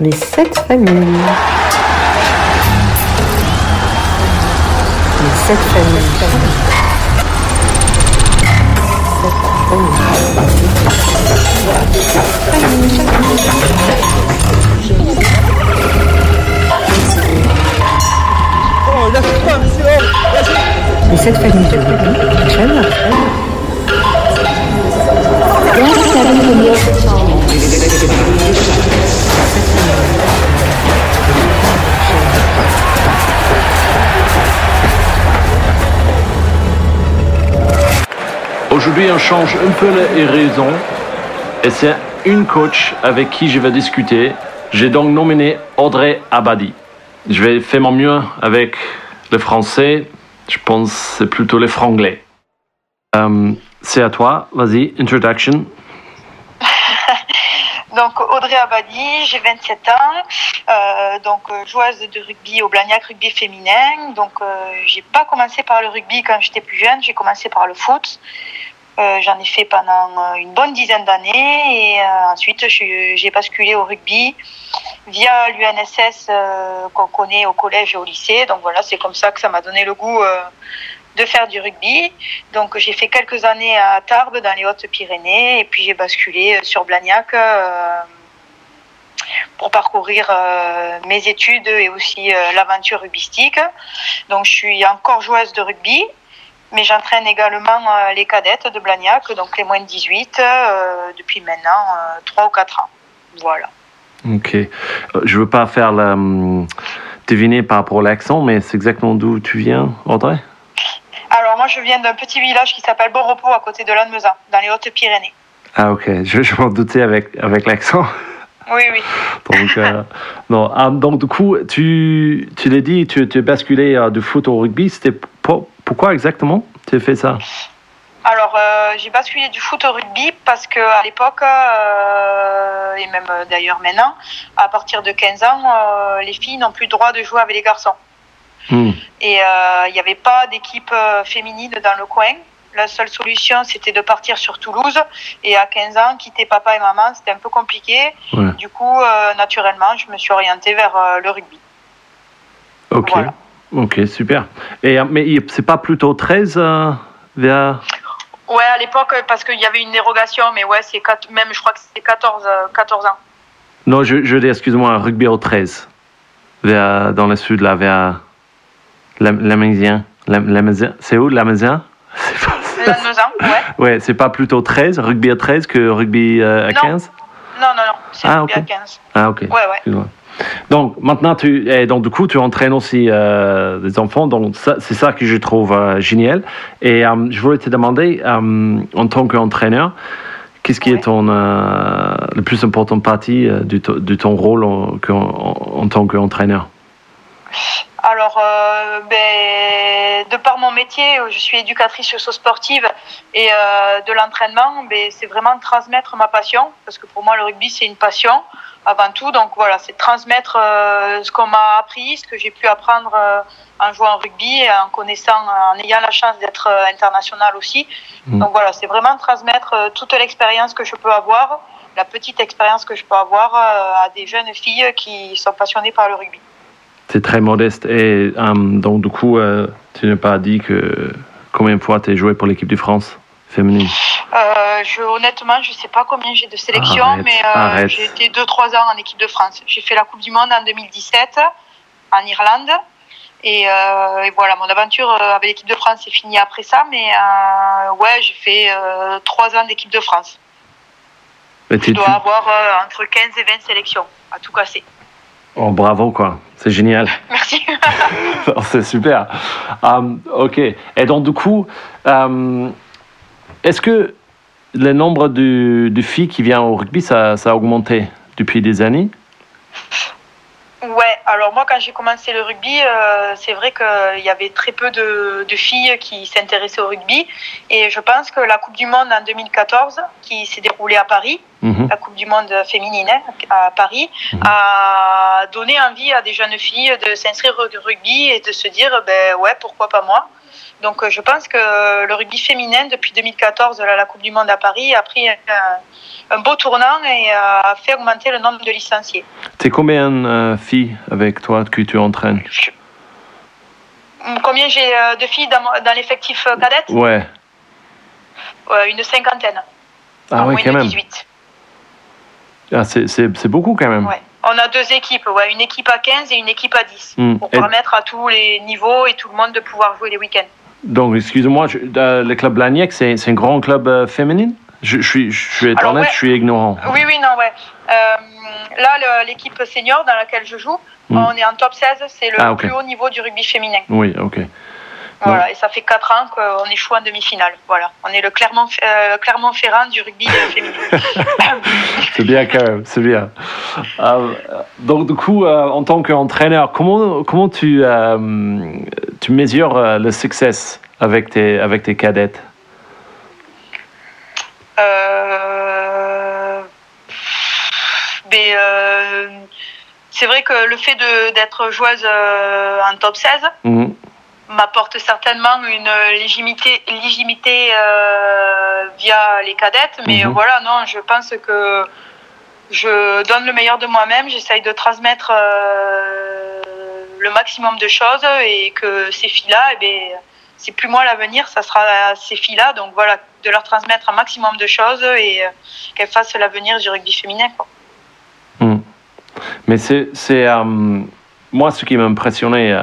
Les sept familles. Les sept familles. Les sept familles. Très bien, très bien. Aujourd'hui, on change un peu les raisons et c'est une coach avec qui je vais discuter. J'ai donc nominé Audrey Abadi. Je vais faire mon mieux avec le français. Je pense que c'est plutôt le franglais. Euh, c'est à toi. Vas-y, introduction. Donc Audrey Abadi, j'ai 27 ans, euh, donc euh, joueuse de rugby au Blagnac rugby féminin. Donc euh, j'ai pas commencé par le rugby quand j'étais plus jeune, j'ai commencé par le foot. Euh, J'en ai fait pendant une bonne dizaine d'années et ensuite j'ai basculé au rugby via l'UNSS qu'on connaît au collège et au lycée. Donc voilà, c'est comme ça que ça m'a donné le goût de faire du rugby. Donc j'ai fait quelques années à Tarbes dans les Hautes-Pyrénées et puis j'ai basculé sur Blagnac euh, pour parcourir euh, mes études et aussi euh, l'aventure rugbystique. Donc je suis encore joueuse de rugby, mais j'entraîne également euh, les cadettes de Blagnac, donc les moins de 18, euh, depuis maintenant euh, 3 ou 4 ans. Voilà. Ok. Euh, Je veux pas faire la, hum, deviner par rapport à l'accent, mais c'est exactement d'où tu viens, Audrey? Alors moi je viens d'un petit village qui s'appelle Bon Repos à côté de Lannemezan, dans les Hautes-Pyrénées. Ah ok, je, je m'en doutais avec, avec l'accent. Oui, oui. Donc, euh, non. Ah, donc du coup, tu, tu l'as dit, tu, tu as basculé euh, du foot au rugby. C'était pour- pourquoi exactement tu as fait ça? Alors, euh, j'ai basculé du foot au rugby parce que à l'époque, euh, et même d'ailleurs maintenant, à partir de 15 ans, euh, les filles n'ont plus le droit de jouer avec les garçons. Hmm. Et euh, il n'y avait pas d'équipe euh, féminine dans le coin. La seule solution, c'était de partir sur Toulouse. Et à 15 ans, quitter papa et maman, c'était un peu compliqué. Ouais. Du coup, euh, naturellement, je me suis orientée vers euh, le rugby. Ok. Voilà. Ok, super. Et, euh, mais c'est pas plutôt 13 euh, vers. Ouais, à l'époque, parce qu'il y avait une dérogation, mais ouais, c'est même, je crois que c'était 14, euh, 14 ans. Non, je, je dis, excuse-moi, rugby au 13. Vers, dans le sud, là, vers. Lamésien. C'est où, Lamésien C'est pas- Lannemezan, ouais. Ouais, c'est pas plutôt 13, rugby à 13 que rugby euh, à Non. 15 Non, non, non, c'est Ah, rugby à 15. Ah, ok. Ouais, ouais. Donc, maintenant, tu, et donc, du coup, tu entraînes aussi euh, des enfants. Donc, c'est ça que je trouve euh, génial. Et je voulais te demander, en tant qu'entraîneur, qu'est-ce qui Ouais. est ton, euh, le plus important partie euh, de, to- de ton rôle en, en, en tant qu'entraîneur? Alors, euh, ben, de par mon métier, je suis éducatrice socio-sportive et euh, de l'entraînement, ben, c'est vraiment transmettre ma passion, parce que pour moi, le rugby, c'est une passion avant tout. Donc voilà, c'est transmettre euh, ce qu'on m'a appris, ce que j'ai pu apprendre en jouant au rugby, et en connaissant, en ayant la chance d'être international aussi. Mm. Donc voilà, c'est vraiment transmettre toute l'expérience que je peux avoir, la petite expérience que je peux avoir à des jeunes filles qui sont passionnées par le rugby. C'est très modeste. Et euh, donc, du coup, euh, tu n'as pas dit que combien de fois tu as joué pour l'équipe de France féminine? Euh, je, honnêtement, je sais pas combien j'ai de sélections, Arrête, mais euh, j'ai été 2-3 ans en équipe de France. J'ai fait la Coupe du Monde en 2017 en Irlande. Et, et voilà, mon aventure avec l'équipe de France est finie après ça, mais ouais, j'ai fait euh, 3 ans d'équipe de France. Mais Je tu- dois avoir entre 15 et 20 sélections, à tout casser. Oh, bravo, quoi. C'est génial. Merci. C'est super. Um, ok. Et donc, du coup, um, est-ce que le nombre de, de filles qui viennent au rugby, ça, ça a augmenté depuis des années? Ouais, alors moi quand j'ai commencé le rugby, euh, c'est vrai qu'il y avait très peu de, de filles qui s'intéressaient au rugby. Et je pense que la Coupe du Monde en 2014, qui s'est déroulée à Paris, Mhm. la Coupe du Monde féminine hein, à Paris, Mhm. a donné envie à des jeunes filles de s'inscrire au rugby et de se dire, ben ouais, pourquoi pas moi Donc euh, je pense que le rugby féminin, depuis 2014, la, la Coupe du Monde à Paris, a pris un, un beau tournant et a fait augmenter le nombre de licenciés. T'es combien de filles avec toi que tu entraînes? Combien j'ai euh, de filles dans, dans l'effectif euh, cadette? Ouais. Euh, Une cinquantaine. Ah moins quand même. 18. Ah, c'est- beaucoup quand même. Ouais. On a deux équipes, ouais, une équipe à 15 et une équipe à 10, Hmm. pour Et- permettre à tous les niveaux et tout le monde de pouvoir jouer les week-ends. Donc, excusez-moi, euh, le club Blagnac, c'est un grand club euh, féminin? Je, je suis, je suis Alors, honnête, ouais. je suis ignorant. Oui, oui, non, ouais. Euh, là, l'équipe senior dans laquelle je joue, Hmm. on est en top 16, c'est le Ah, plus haut niveau du rugby féminin. Oui, ok. Voilà, et ça fait 4 ans qu'on échoue en demi-finale. Voilà, on est le Clermont, euh, Clermont-Ferrand du rugby féminin. C'est bien quand même, c'est bien. Euh, donc, du coup, euh, en tant qu'entraîneur, comment, comment tu, euh, tu mesures le succès avec tes, avec tes cadettes? Mais euh, c'est vrai que le fait de- d'être joueuse en top 16 Mhm. M'apporte certainement une légitimité, légitimité euh, via les cadettes. Mais Mhm. voilà, non, je pense que je donne le meilleur de moi-même. J'essaye de transmettre euh, le maximum de choses et que ces filles-là, eh bien, c'est plus moi l'avenir, ça sera ces filles-là. Donc voilà, de leur transmettre un maximum de choses et euh, qu'elles fassent l'avenir du rugby féminin. Quoi. Mhm. Mais c'est. c'est, moi, ce qui m'a impressionné.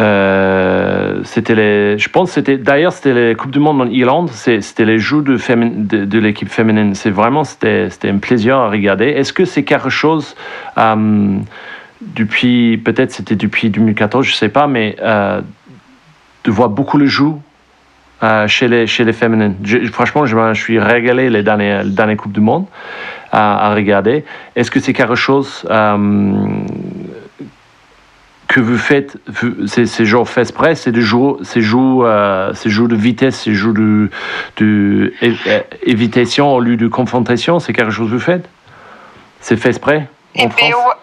Euh, euh, c'était les, je pense c'était d'ailleurs c'était les coupes du monde en Irlande, c'était les jeux de, l'équipe féminine. C'est vraiment c'était un plaisir à regarder. Est-ce que c'est quelque chose euh, depuis peut-être c'était depuis 2014, je sais pas, mais euh, de voir beaucoup le jeu euh, chez les chez les féminines? Franchement, je, je suis régalé les dernières dernières coupes du monde à, à regarder. Est-ce que c'est quelque chose euh, que vous faites, vous- c'est genre fait exprès, c'est des jeux, c'est jeux, euh, jeux de vitesse, c'est jeux de, évitation au lieu de confrontation, c'est quelque chose que vous faites? C'est fait exprès? Eh en ben, France?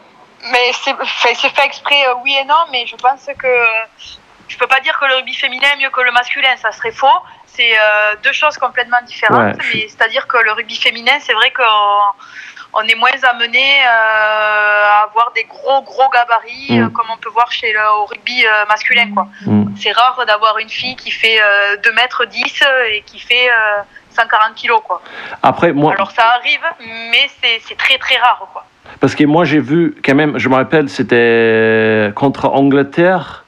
Mais c'est fait, exprès, euh, oui et non, mais je pense que je peux pas dire que le rugby féminin est mieux que le masculin, ça serait faux. C'est euh, deux choses complètement différentes. Ouais, je c'est-à-dire que le rugby féminin, c'est vrai qu'on on est moins amené euh, à avoir des gros gros gabarits Mm. euh, comme on peut voir chez le au rugby euh, masculin quoi. Mm. C'est rare d'avoir une fille qui fait euh, 2 mètres 10 et qui fait euh, 140 kilos quoi. Après, moi, Alors ça arrive, mais c'est c'est très très rare quoi. parce que moi j'ai vu quand même, je me rappelle, c'était contre Angleterre.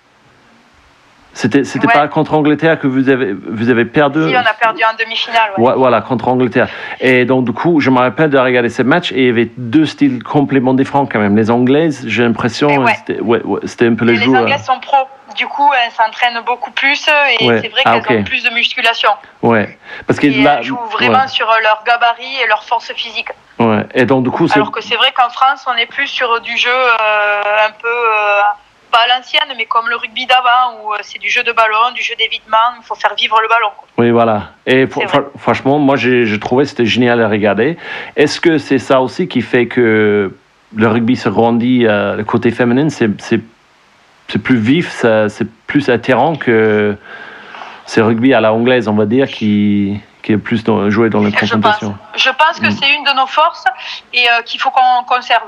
C'était, c'était Ouais. pas contre Angleterre que vous avez, vous avez perdu. Si on a perdu en demi-finale. ouais. Voilà, contre Angleterre. Et donc, du coup, je me rappelle de regarder ce match et il y avait deux styles complètement différents quand même. Les Anglaises, j'ai l'impression, c'était ouais, c'était un peu Et les les. Anglaises sont pros. Du coup, elles s'entraînent beaucoup plus et Ouais. c'est vrai Ah, qu'elles ont plus de musculation. Ouais. Parce que Et là, elles jouent vraiment ouais, sur leur gabarit et leur force physique. ouais. Et donc, du coup. Alors que c'est vrai qu'en France, on est plus sur du jeu euh, un peu, euh, pas à l'ancienne, mais comme le rugby d'avant, où euh, c'est du jeu de ballon, du jeu d'évitement, il faut faire vivre le ballon. quoi. Oui, voilà. Et franchement, moi, j'ai trouvé que c'était génial à regarder. Est-ce que c'est ça aussi qui fait que le rugby se grandit, euh, le côté féminin, c'est plus vif, c'est plus attirant que ce rugby à la anglaise, on va dire, qui, qui est plus dans, joué dans les Je pense. confrontations. Je pense que Mm. c'est une de nos forces et euh, qu'il faut qu'on conserve.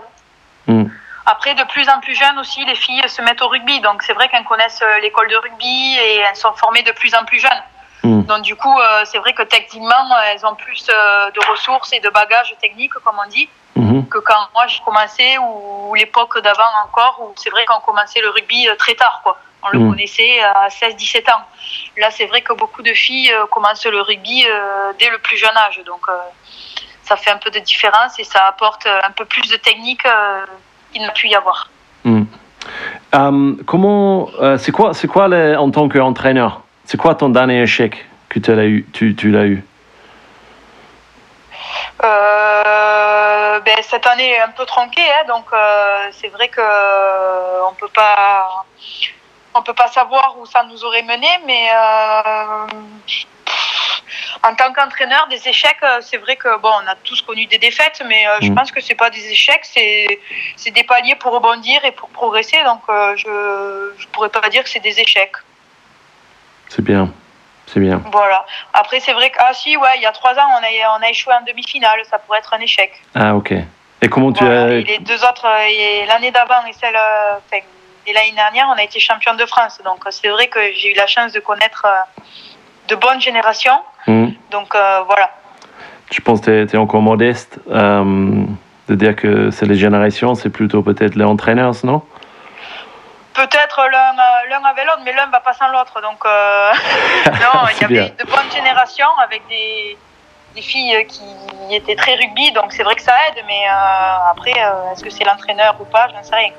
Mm. Après, de plus en plus jeunes aussi, les filles se mettent au rugby. Donc, c'est vrai qu'elles connaissent euh, l'école de rugby et elles sont formées de plus en plus jeunes. Mm. Donc, du coup, euh, c'est vrai que techniquement, elles ont plus euh, de ressources et de bagages techniques, comme on dit, Mhm. que quand moi j'ai commencé ou l'époque d'avant encore, où c'est vrai qu'on commençait le rugby très tard. quoi. On le Mm. connaissait à 16-17 ans. Là, c'est vrai que beaucoup de filles euh, commencent le rugby dès le plus jeune âge. Donc, ça fait un peu de différence et ça apporte un peu plus de technique qu'il n'a pu y avoir. Mm. Euh, comment, euh, c'est quoi, c'est quoi en tant qu'entraîneur C'est quoi ton dernier échec que tu l'as eu, tu, tu l'as eu? Euh, ben, cette année est un peu tronquée, hein, donc c'est vrai que on peut pas, on peut pas savoir où ça nous aurait mené, mais en tant qu'entraîneur, des échecs, euh, c'est vrai que bon, on a tous connu des défaites, mais euh, je Mm. pense que c'est pas des échecs, c'est des paliers pour rebondir et pour progresser, donc euh, je je pourrais pas dire que c'est des échecs. C'est bien. C'est bien. Voilà. Après, c'est vrai que, ah si, ouais, il y a trois ans, on a, on a échoué en demi-finale. Ça pourrait être un échec. Ah, ok. Et comment tu Voilà. as. Et les deux autres, et l'année d'avant et celle, enfin, et l'année dernière, on a été champion de France. Donc, c'est vrai que j'ai eu la chance de connaître euh, de bonnes générations. Hmm. Donc, euh, voilà. Je pense que tu es, encore modeste euh, de dire que c'est les générations, c'est plutôt peut-être les entraîneurs, non? Peut-être l'un euh, avec l'autre, mais l'un va pas sans l'autre. Donc, euh, non, il y bien. avait de bonnes générations avec des, des filles qui étaient très rugby. Donc, c'est vrai que ça aide. Mais après, est-ce que c'est l'entraîneur ou pas? Je n'en sais rien.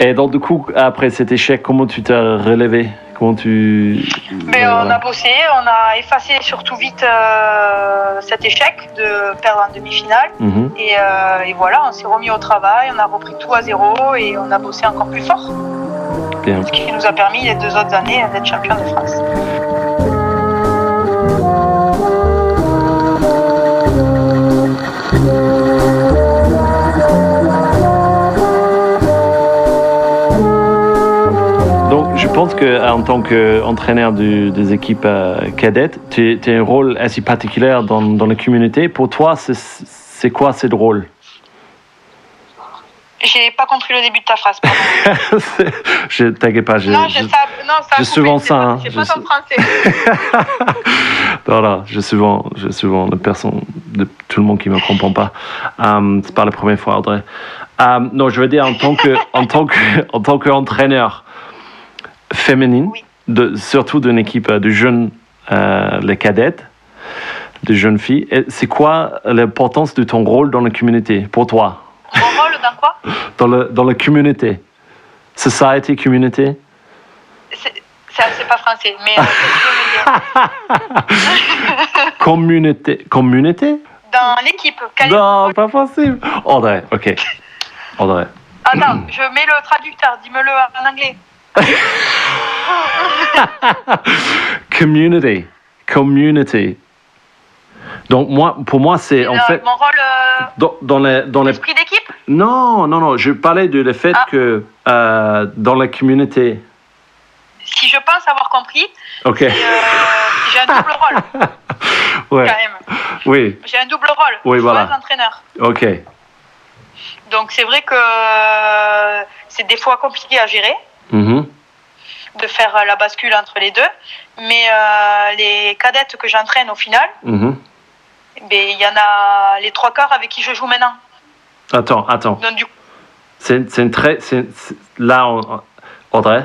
Et donc, du coup, après cet échec, comment tu t'es relevé? Comment tu. Mais on a bossé, on a effacé surtout vite euh, cet échec de perdre en demi-finale. Mhm. Et, euh, et voilà, on s'est remis au travail, on a repris tout à zéro et on a bossé encore plus fort. Bien. Ce qui nous a permis les deux autres années d'être champion de France. Pense qu'en tant qu'entraîneur des équipes euh, cadettes, tu as un rôle assez particulier dans, dans la communauté. Pour toi, c'est- quoi ce rôle? J'ai pas compris le début de ta phrase. Je t'inquiète pas. Je, non, je, je- ça, non, ça coupé, souvent ça, hein, je pas sais. ton français. Voilà, j'ai souvent, j'ai souvent de personnes, de tout le monde qui me comprend pas. Euh, c'est pas la première fois, Audrey. Euh, non, je veux dire en tant que, en tant que, en tant qu'entraîneur féminine, Oui. de, surtout d'une équipe de jeunes, euh, les cadettes, de jeunes filles. C'est quoi l'importance de ton rôle dans la communauté pour toi, Mon rôle dans quoi? Dans le, dans la communauté, society community? C'est c'est- pas français, mais euh, Communauté, communauté? Dans l'équipe, Non, pas possible. Audrey, ok. Audrey. Attends, je mets le traducteur, dis-le en anglais. Community. Community. Donc, moi, pour moi, c'est en fait. Mon rôle, euh, Dans, dans les, dans les... d'équipe? Non, non, non. Je parlais de le fait Ah. que euh, dans la communauté. Si je pense avoir compris, Ok. euh, j'ai un double rôle, Ouais. quand même. Oui. J'ai un double rôle. Oui, Je voilà. suis entraîneur. Ok. Donc c'est vrai que euh, c'est des fois compliqué à gérer Mhm. de faire euh, la bascule entre les deux. Mais euh, les cadettes que j'entraîne au final, Mhm. ben, il y en a les trois quarts avec qui je joue maintenant. Attends, attends. Donc du coup, C'est c'est une très. c'est- c'est- Là, on- Audrey,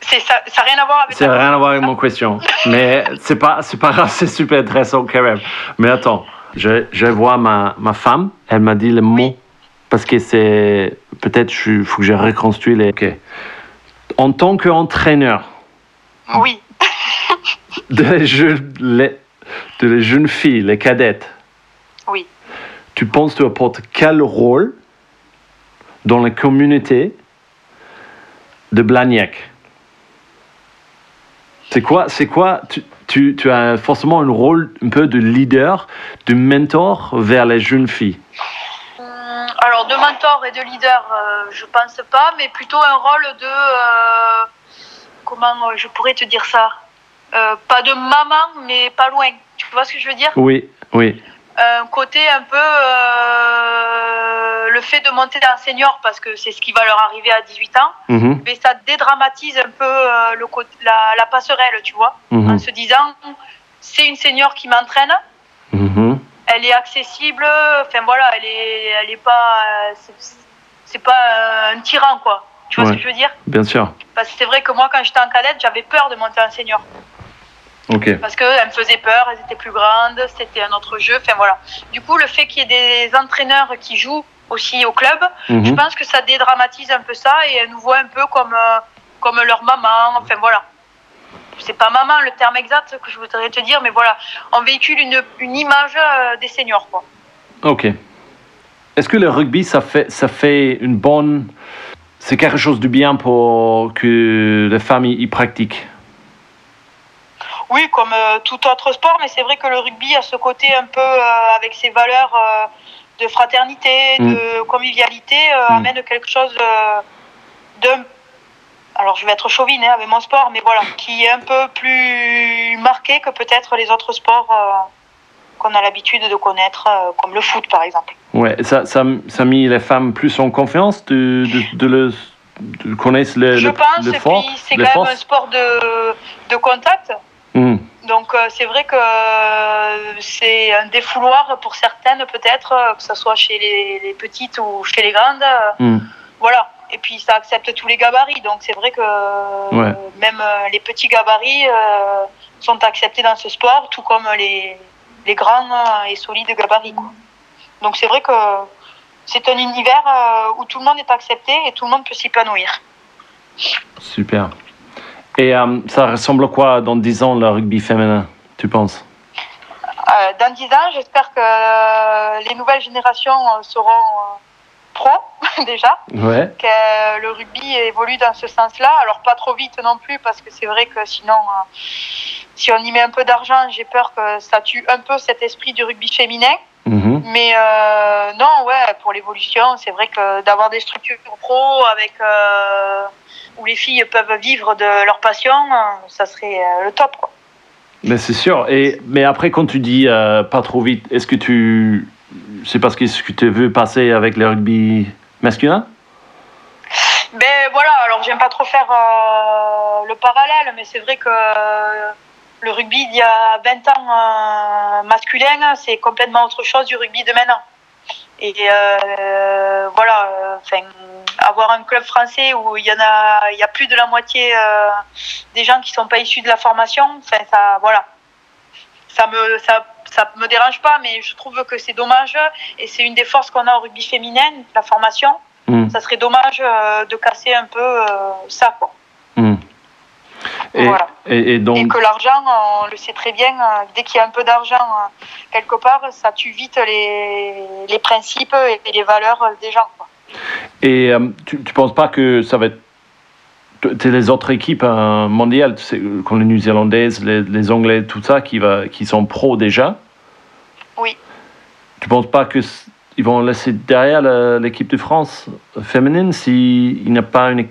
ça n'a rien à voir avec c'est rien à voir avec mon question. Mais c'est pas, c'est pas grave, c'est super intéressant quand même. Mais attends, je, je vois ma, ma femme, elle m'a dit le mot. Parce que c'est. Peut-être il faut que je reconstruis les. Ok. En tant qu'entraîneur Oui. de les, jeunes, les, de les jeunes filles, les cadettes, Oui. tu penses que tu apportes quel rôle dans la communauté de Blagnac? C'est quoi, c'est quoi tu, tu, tu as forcément un rôle un peu de leader, de mentor vers les jeunes filles? Alors de mentor et de leader, euh, je pense pas, mais plutôt un rôle de euh, comment euh, je pourrais te dire ça Pas de maman, mais pas loin. Tu vois ce que je veux dire? Oui, oui. Un côté un peu le fait de monter en senior parce que c'est ce qui va leur arriver à 18 ans, Mhm, mais ça dédramatise un peu le côté, la, la passerelle, tu vois, mhm, en se disant c'est une senior qui m'entraîne. Elle est accessible, enfin voilà, elle est, elle est pas, c'est- pas un tyran quoi. Tu vois Ouais. ce que je veux dire? Bien sûr. Parce que c'est vrai que moi quand j'étais en cadette, j'avais peur de monter en senior Ok. parce qu'elles me faisaient peur, elles étaient plus grandes, c'était un autre jeu, enfin voilà. Du coup, le fait qu'il y ait des entraîneurs qui jouent aussi au club, je Mhm. pense que ça dédramatise un peu ça et elles nous voient un peu comme, euh, comme leur maman, enfin voilà. C'est pas maman le terme exact que je voudrais te dire, mais voilà, on véhicule une, une image euh, des seniors quoi. Ok. Est-ce que le rugby, ça fait, ça fait une bonne. C'est quelque chose de bien pour que les familles y pratiquent? Oui, comme euh, tout autre sport, mais c'est vrai que le rugby a ce côté un peu euh, avec ses valeurs euh, de fraternité, Mm. de convivialité, euh, Mm. amène quelque chose d'un alors je vais être chauvine hein, avec mon sport, mais voilà, qui est un peu plus marqué que peut-être les autres sports euh, qu'on a l'habitude de connaître, euh, comme le foot par exemple. Ouais, ça, ça, ça a mis les femmes plus en confiance de, de, de le de connaître le, Je le, pense, le et puis c'est quand même un sport de, de contact. Hmm. Donc euh, c'est vrai que c'est un défouloir pour certaines peut-être, que ce soit chez les, les petites ou chez les grandes. Hmm. Voilà. Et puis ça accepte tous les gabarits. Donc c'est vrai que Ouais. même euh, les petits gabarits euh, sont acceptés dans ce sport, tout comme les, les grands euh, et solides gabarits. quoi. Donc c'est vrai que c'est un univers où tout le monde est accepté et tout le monde peut s'épanouir. Super. Et euh, ça ressemble à quoi dans 10 ans le rugby féminin, tu penses? Euh, dans 10 ans, j'espère que les nouvelles générations seront pro déjà, Ouais. que le rugby évolue dans ce sens-là. Alors pas trop vite non plus, parce que c'est vrai que sinon, euh, si on y met un peu d'argent, j'ai peur que ça tue un peu cet esprit du rugby féminin. Mhm. Mais euh, non, ouais, pour l'évolution, c'est vrai que d'avoir des structures pro avec euh, où les filles peuvent vivre de leur passion, euh, ça serait euh, le top. Quoi. Mais c'est sûr. Et, mais après, quand tu dis euh, pas trop vite, est-ce que tu. C'est parce que ce que tu veux passer avec le rugby masculin? Ben voilà, alors j'aime pas trop faire euh, le parallèle, mais c'est vrai que euh, le rugby d'il y a 20 ans euh, masculin, c'est complètement autre chose du rugby de maintenant. Et voilà, avoir un club français où il y en a, y a plus de la moitié des gens qui sont pas issus de la formation, ça, voilà, ça me, ça, ça me dérange pas, mais je trouve que c'est dommage et c'est une des forces qu'on a au rugby féminin, la formation Hmm. ça serait dommage euh, de casser un peu euh, ça quoi. Hmm. Et, Voilà. et, et donc. Et que l'argent, on le sait très bien, euh, dès qu'il y a un peu d'argent euh, quelque part, ça tue vite les, les principes et les valeurs euh, des gens. Quoi. Et euh, tu, tu penses pas que ça va être. Les autres équipes euh, mondiales, comme les Néo-Zélandaises, les, les Anglais, tout ça, qui, va, qui sont pros déjà? Tu penses pas que ils vont laisser derrière l'équipe de France féminine s'il n'y a pas une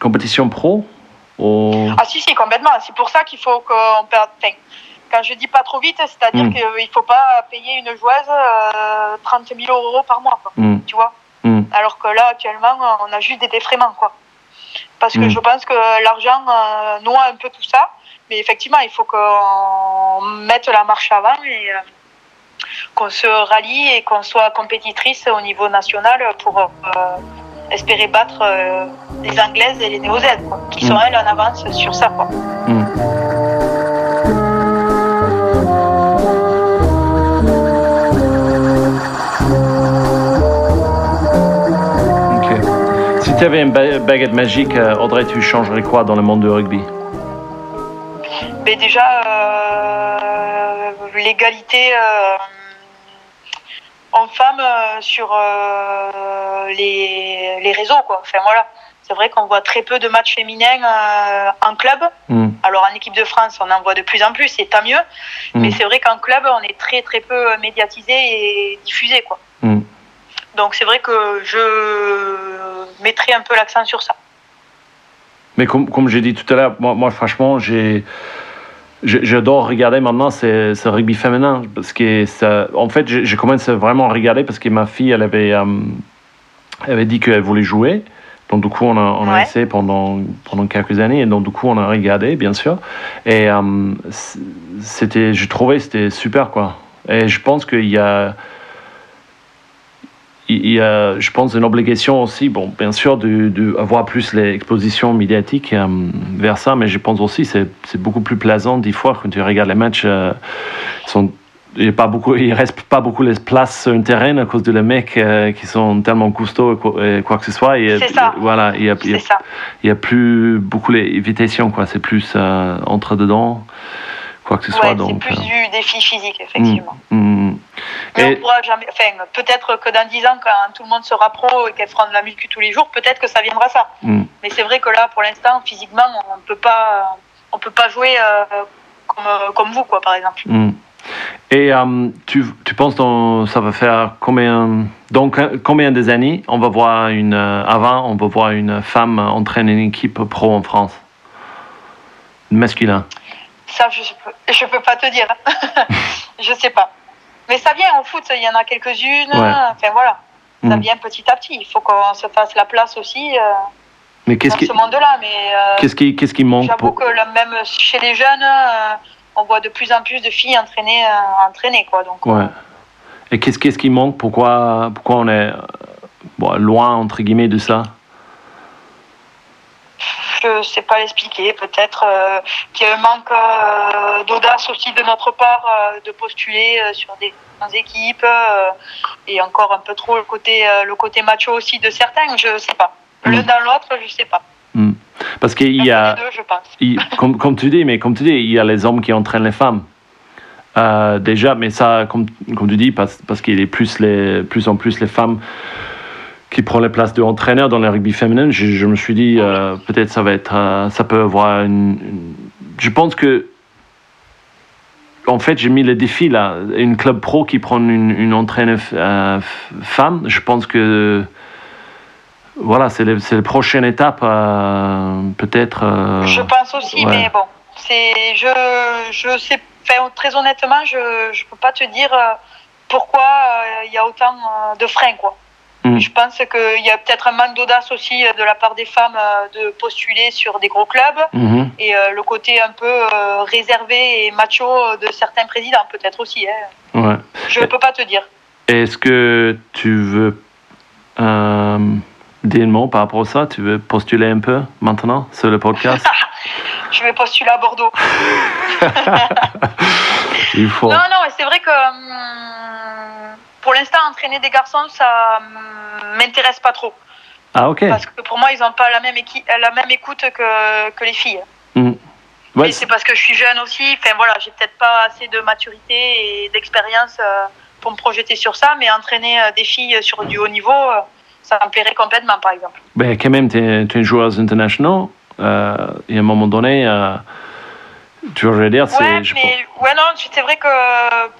compétition pro Ah si, si, complètement. C'est pour ça qu'il faut qu'on perde. Enfin, quand je dis pas trop vite, c'est-à-dire Mm. qu'il ne faut pas payer une joueuse euh, 30 000 euros par mois, quoi, Hmm, tu vois? hmm. Alors que là, actuellement, on a juste des défraiements, quoi. Parce que Mm. je pense que l'argent euh, noie un peu tout ça. Mais effectivement, il faut qu'on mette la marche avant et euh, qu'on se rallie et qu'on soit compétitrice au niveau national pour euh, espérer battre euh, les Anglaises et les quoi, qui sont elles en avance sur ça. Quoi. Ok. Si tu avais une ba- baguette magique, euh, Audrey, tu changerais quoi dans le monde du rugby? Mais déjà, euh, l'égalité euh, homme-femme euh, sur euh, les, les réseaux. Quoi. Enfin, voilà. C'est vrai qu'on voit très peu de matchs féminins euh, en club. Hmm, Alors en équipe de France, on en voit de plus en plus, et tant mieux. Mm. Mais c'est vrai qu'en club, on est très très peu médiatisé et diffusé. Quoi. hmm. Donc c'est vrai que je mettrai un peu l'accent sur ça. Mais comme, comme j'ai dit tout à l'heure, moi, moi franchement, j'ai. J'adore regarder maintenant ce, ce rugby féminin parce que ça, en fait, j'ai j'ai commencé vraiment à regarder parce que ma fille, elle avait, euh, elle avait dit qu'elle voulait jouer. Donc du coup, on a, on a essayé pendant, pendant quelques années et donc du coup, on a regardé, bien sûr. Et euh, c'était, je trouvais, c'était super quoi. Et je pense qu'il y a, il y a, je pense, une obligation aussi, bon, bien sûr, de, de avoir plus l'exposition médiatique euh, vers ça, mais je pense aussi c'est c'est beaucoup plus plaisant des fois quand tu regardes les matchs. euh, sont, il pas beaucoup, il reste pas beaucoup de place sur un terrain à cause de les mecs euh, qui sont tellement costauds et quoi, et quoi que ce soit. C'est ça. Voilà, il y a, il y a- C'est ça. il y a plus beaucoup l'évitation, quoi. C'est plus euh, entre dedans, quoi que ce soit. C'est plus du défi physique, effectivement. mm. Mais Et- on pourra jamais. Enfin, peut-être que dans 10 ans, quand tout le monde sera pro et qu'elle fera de la muscu tous les jours, peut-être que ça viendra ça. Mm. Mais c'est vrai que là, pour l'instant, physiquement, on peut pas, on peut pas jouer euh, comme, comme vous, quoi, par exemple. Mm. Et euh, tu, tu penses dans, ça va faire combien donc combien des années on va voir une euh, avant on va voir une femme entraîner une équipe pro en France? Masculin? Ça, je peux, je peux pas te dire. je sais pas. Mais ça vient au foot, il y en a quelques-unes. Ouais. Enfin voilà, ça Mm. vient petit à petit. Il faut qu'on se fasse la place aussi euh, Mais qu'est-ce dans qui ce monde-là. Mais euh, qu'est-ce qui qu'est-ce qui manque j'avoue pour que là, même chez les jeunes, euh, on voit de plus en plus de filles entraîner, euh, entraîner quoi. Donc Ouais. Et qu'est-ce qu'est-ce qui manque? Pourquoi pourquoi on est bon, loin entre guillemets de ça? Je sais pas l'expliquer. Peut-être euh, qu'il y a un manque euh, d'audace aussi de notre part euh, de postuler euh, sur des équipes et encore un peu trop le côté le côté macho aussi de certains. Je sais pas. L'un Mm. dans l'autre, je sais pas. Hmm. Parce qu'il y a les deux, je pense. il- comme, comme tu dis, mais comme tu dis, il y a les hommes qui entraînent les femmes. Déjà, mais ça, comme, comme tu dis, parce, parce qu'il y a plus, les, plus en plus les femmes qui prennent les places d'entraîneurs dans le rugby féminin, je, je me suis dit, euh, peut-être ça va être, euh, ça peut avoir une, une- Je pense que, en fait, j'ai mis le défi là, une club pro qui prend une, une entraîneuse euh, femme. Je pense que, voilà, c'est la prochaine étape, peut-être. Je pense aussi, ouais. mais bon, c'est je je sais. Enfin, très honnêtement, je je peux pas te dire pourquoi il y a autant de freins quoi. Mm. Je pense qu'il y a peut-être un manque d'audace aussi euh, de la part des femmes euh, de postuler sur des gros clubs mhm. et euh, le côté un peu réservé et macho de certains présidents peut-être aussi. Hein. Ouais. Je Et- peux pas te dire. Est-ce que tu veux euh, dire un mot par rapport à ça? Tu veux postuler un peu maintenant sur le podcast? Je vais postuler à Bordeaux. Il faut. Non, non, c'est vrai que hum, pour l'instant, entraîner des garçons, ça hum, m'intéresse pas trop. Ah, ok. Parce que pour moi, ils n'ont pas la même, équi- la même écoute que, que les filles. Ouais, Mais c'est parce que je suis jeune aussi. Enfin voilà, j'ai peut-être pas assez de maturité et d'expérience euh, pour me projeter sur ça. Mais entraîner euh, des filles sur du haut niveau, euh, ça me plairait complètement, par exemple. ben, quand même, tu es, une joueuse internationale. Et à un moment donné, euh, tu veux dire, c'est. Ouais, je mais ouais, non, c'est vrai que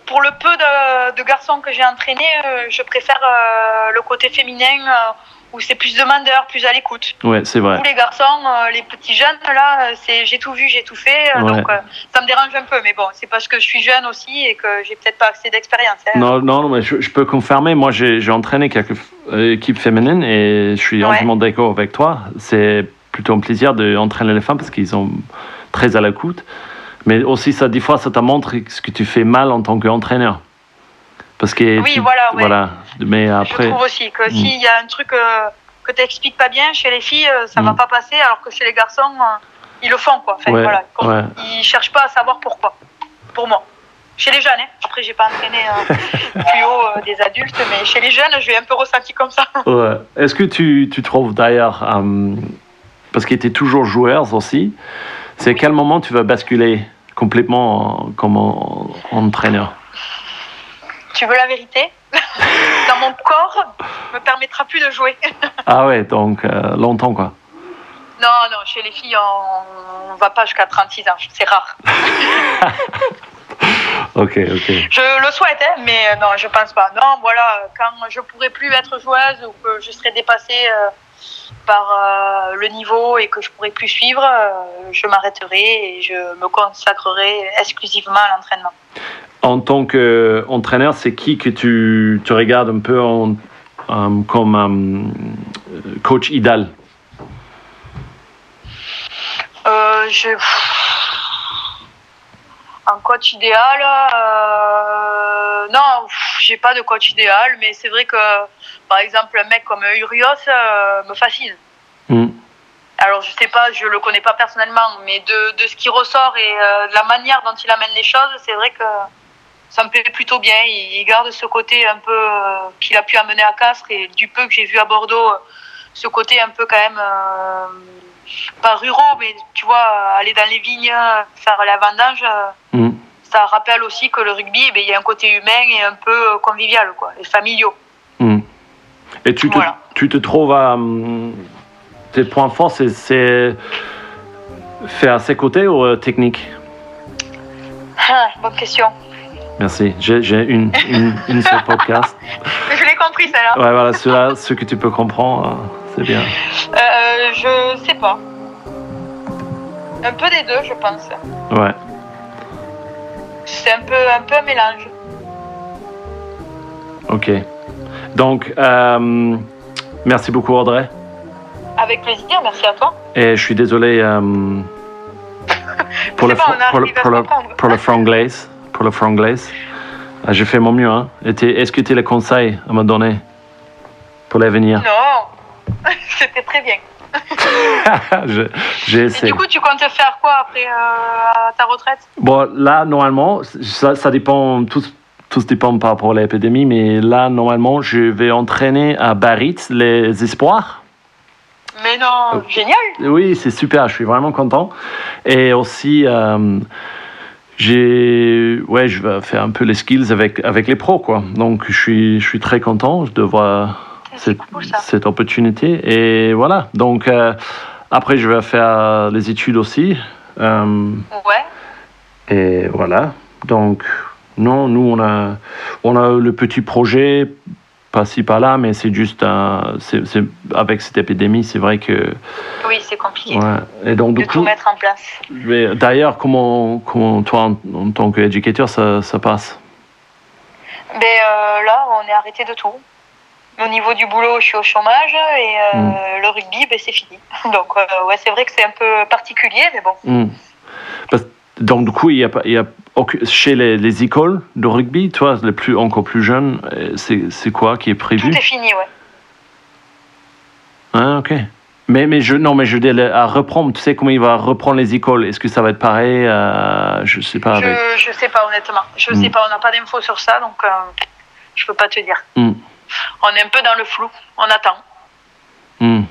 pour le peu de, de garçons que j'ai entraînés, euh, je préfère euh, le côté féminin euh, où c'est plus demandeur, plus à l'écoute. Ouais, c'est vrai. Tous les garçons, euh, les petits jeunes, là, euh, c'est j'ai tout vu, j'ai tout fait. euh, Ouais. Donc euh, ça me dérange un peu. Mais bon, c'est parce que je suis jeune aussi et que j'ai peut-être pas assez d'expérience. hein. Non, non, mais je, je peux confirmer. Moi, j'ai entraîné quelques euh, équipes féminines et je suis Ouais. entièrement d'accord avec toi. C'est plutôt un plaisir d'entraîner les femmes parce qu'ils sont très à l'écoute. Mais aussi, ça, des fois, ça te montre ce que tu fais mal en tant qu'entraîneur. Parce que. Oui, tu- voilà, ouais. Voilà. Mais après. Je trouve aussi que Mm. s'il y a un truc euh, que tu n'expliques pas bien chez les filles, euh, ça va Mm. pas passer, alors que chez les garçons, euh, ils le font. Quoi. Enfin, Ouais, voilà, Comme- ouais. Ils cherchent pas à savoir pourquoi, pour moi. Chez les jeunes, hein. après j'ai pas entraîné euh, plus haut des adultes, mais chez les jeunes, je l'ai un peu ressenti comme ça. Est-ce que tu, tu trouves d'ailleurs, parce que tu es toujours joueur aussi, c'est à quel moment tu vas basculer complètement en- comme en- entraîneur Tu veux la vérité? Dans mon corps, me permettra plus de jouer. Ah ouais, donc euh, longtemps quoi. non, non, chez les filles, on, on va pas jusqu'à 36 ans, c'est rare. Ok, ok. Je le souhaite, hein, mais euh, non, je pense pas. Non, voilà, quand je pourrai plus être joueuse ou que je serai dépassée euh, par euh, le niveau et que je pourrai plus suivre, euh, je m'arrêterai et je me consacrerai exclusivement à l'entraînement. En tant qu'entraîneur, c'est qui que tu, tu regardes un peu en- euh, comme euh, coach idéal? Euh, je... Un coach idéal euh, Non, j'ai pas de coach idéal, mais c'est vrai que, par exemple, un mec comme Urios euh, me fascine. Hmm. Alors, je sais pas, je le connais pas personnellement, mais de, de ce qui ressort et euh, de la manière dont il amène les choses, c'est vrai que ça me plaît plutôt bien. Il, il garde ce côté un peu euh, qu'il a pu amener à Castres et du peu que j'ai vu à Bordeaux, ce côté un peu quand même, pas ruraux, mais tu vois, aller dans les vignes, faire la vendange, Hmm. ça rappelle aussi que le rugby, eh bien, il y a un côté humain et un peu convivial, quoi, et familiaux. Hmm. Et tu te, Voilà. tu te trouves à. hum, tes points forts, c'est- faire à ses côtés ou euh, technique Ah, bonne question. merci. J'ai une, une, une seule podcast. Je l'ai compris, celle-là. Ouais, voilà, celui-là, ce que tu peux comprendre, euh, c'est bien. Euh, je sais pas. Un peu des deux, je pense. Ouais. C'est un peu, un peu un mélange. Ok. Donc, euh, merci beaucoup, Audrey. Avec plaisir, merci à toi. Et je suis désolé euh, pour, le, pas, pour, le, pour, le, pour le franglais. Pour le franglais. Ah, J'ai fait mon mieux. Hein. Est-ce que tu as les conseils à me donner pour l'avenir? Non, c'était très bien. J'ai Et essayé. du coup, tu comptes faire quoi après euh, ta retraite? Bon, là, normalement, ça, ça dépend, tout, tout dépend par rapport à l'épidémie, mais là, normalement, je vais entraîner à Barit les espoirs. Mais non, génial. Oui, c'est super, je suis vraiment content. Et aussi, euh, j'ai, ouais, je vais faire un peu les skills avec, avec les pros, quoi. Donc, je suis, je suis très content de voir cette, cool ça. cette opportunité. Et voilà, donc, euh, après, je vais faire les études aussi. Euh, Ouais. et voilà. Donc, non, nous, on a, on a le petit projet, pas ci, pas là, mais c'est juste un. avec cette épidémie, c'est vrai que. Oui, c'est compliqué Ouais. Et donc, de du tout coup. mettre en place. mais D'ailleurs, comment, comment toi, en, en tant qu'éducateur, ça, ça passe? Ben euh, là, on est arrêté de tout. Au niveau du boulot, je suis au chômage et euh, Mm. le rugby, ben, c'est fini. Donc, euh, ouais, c'est vrai que c'est un peu particulier, mais bon. Hmm. Parce- donc, du coup, il y a, y a chez les, les écoles de rugby, toi, les plus, encore plus jeunes, euh, c'est c'est quoi qui est Tout prévu est fini, ouais. Ah, ok. Mais, mais je, non, mais je dis à reprendre, tu sais comment il va reprendre les écoles? Est-ce que ça va être pareil euh, Je sais pas. Avec... Je, je sais pas, honnêtement. Je Mm. sais pas, on n'a pas d'infos sur ça, donc euh, je peux pas te dire. Hmm. On est un peu dans le flou. On attend Hmm.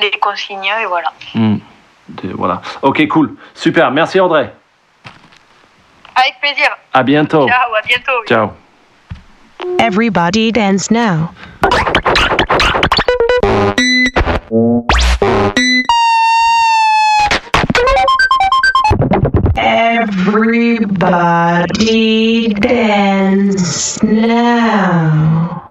les consignes et voilà. Hmm. De- Voilà. Ok, cool. Super. Merci, Audrey. Avec plaisir. À bientôt. Ciao, à bientôt. Ciao. Everybody dance now. Everybody dance now.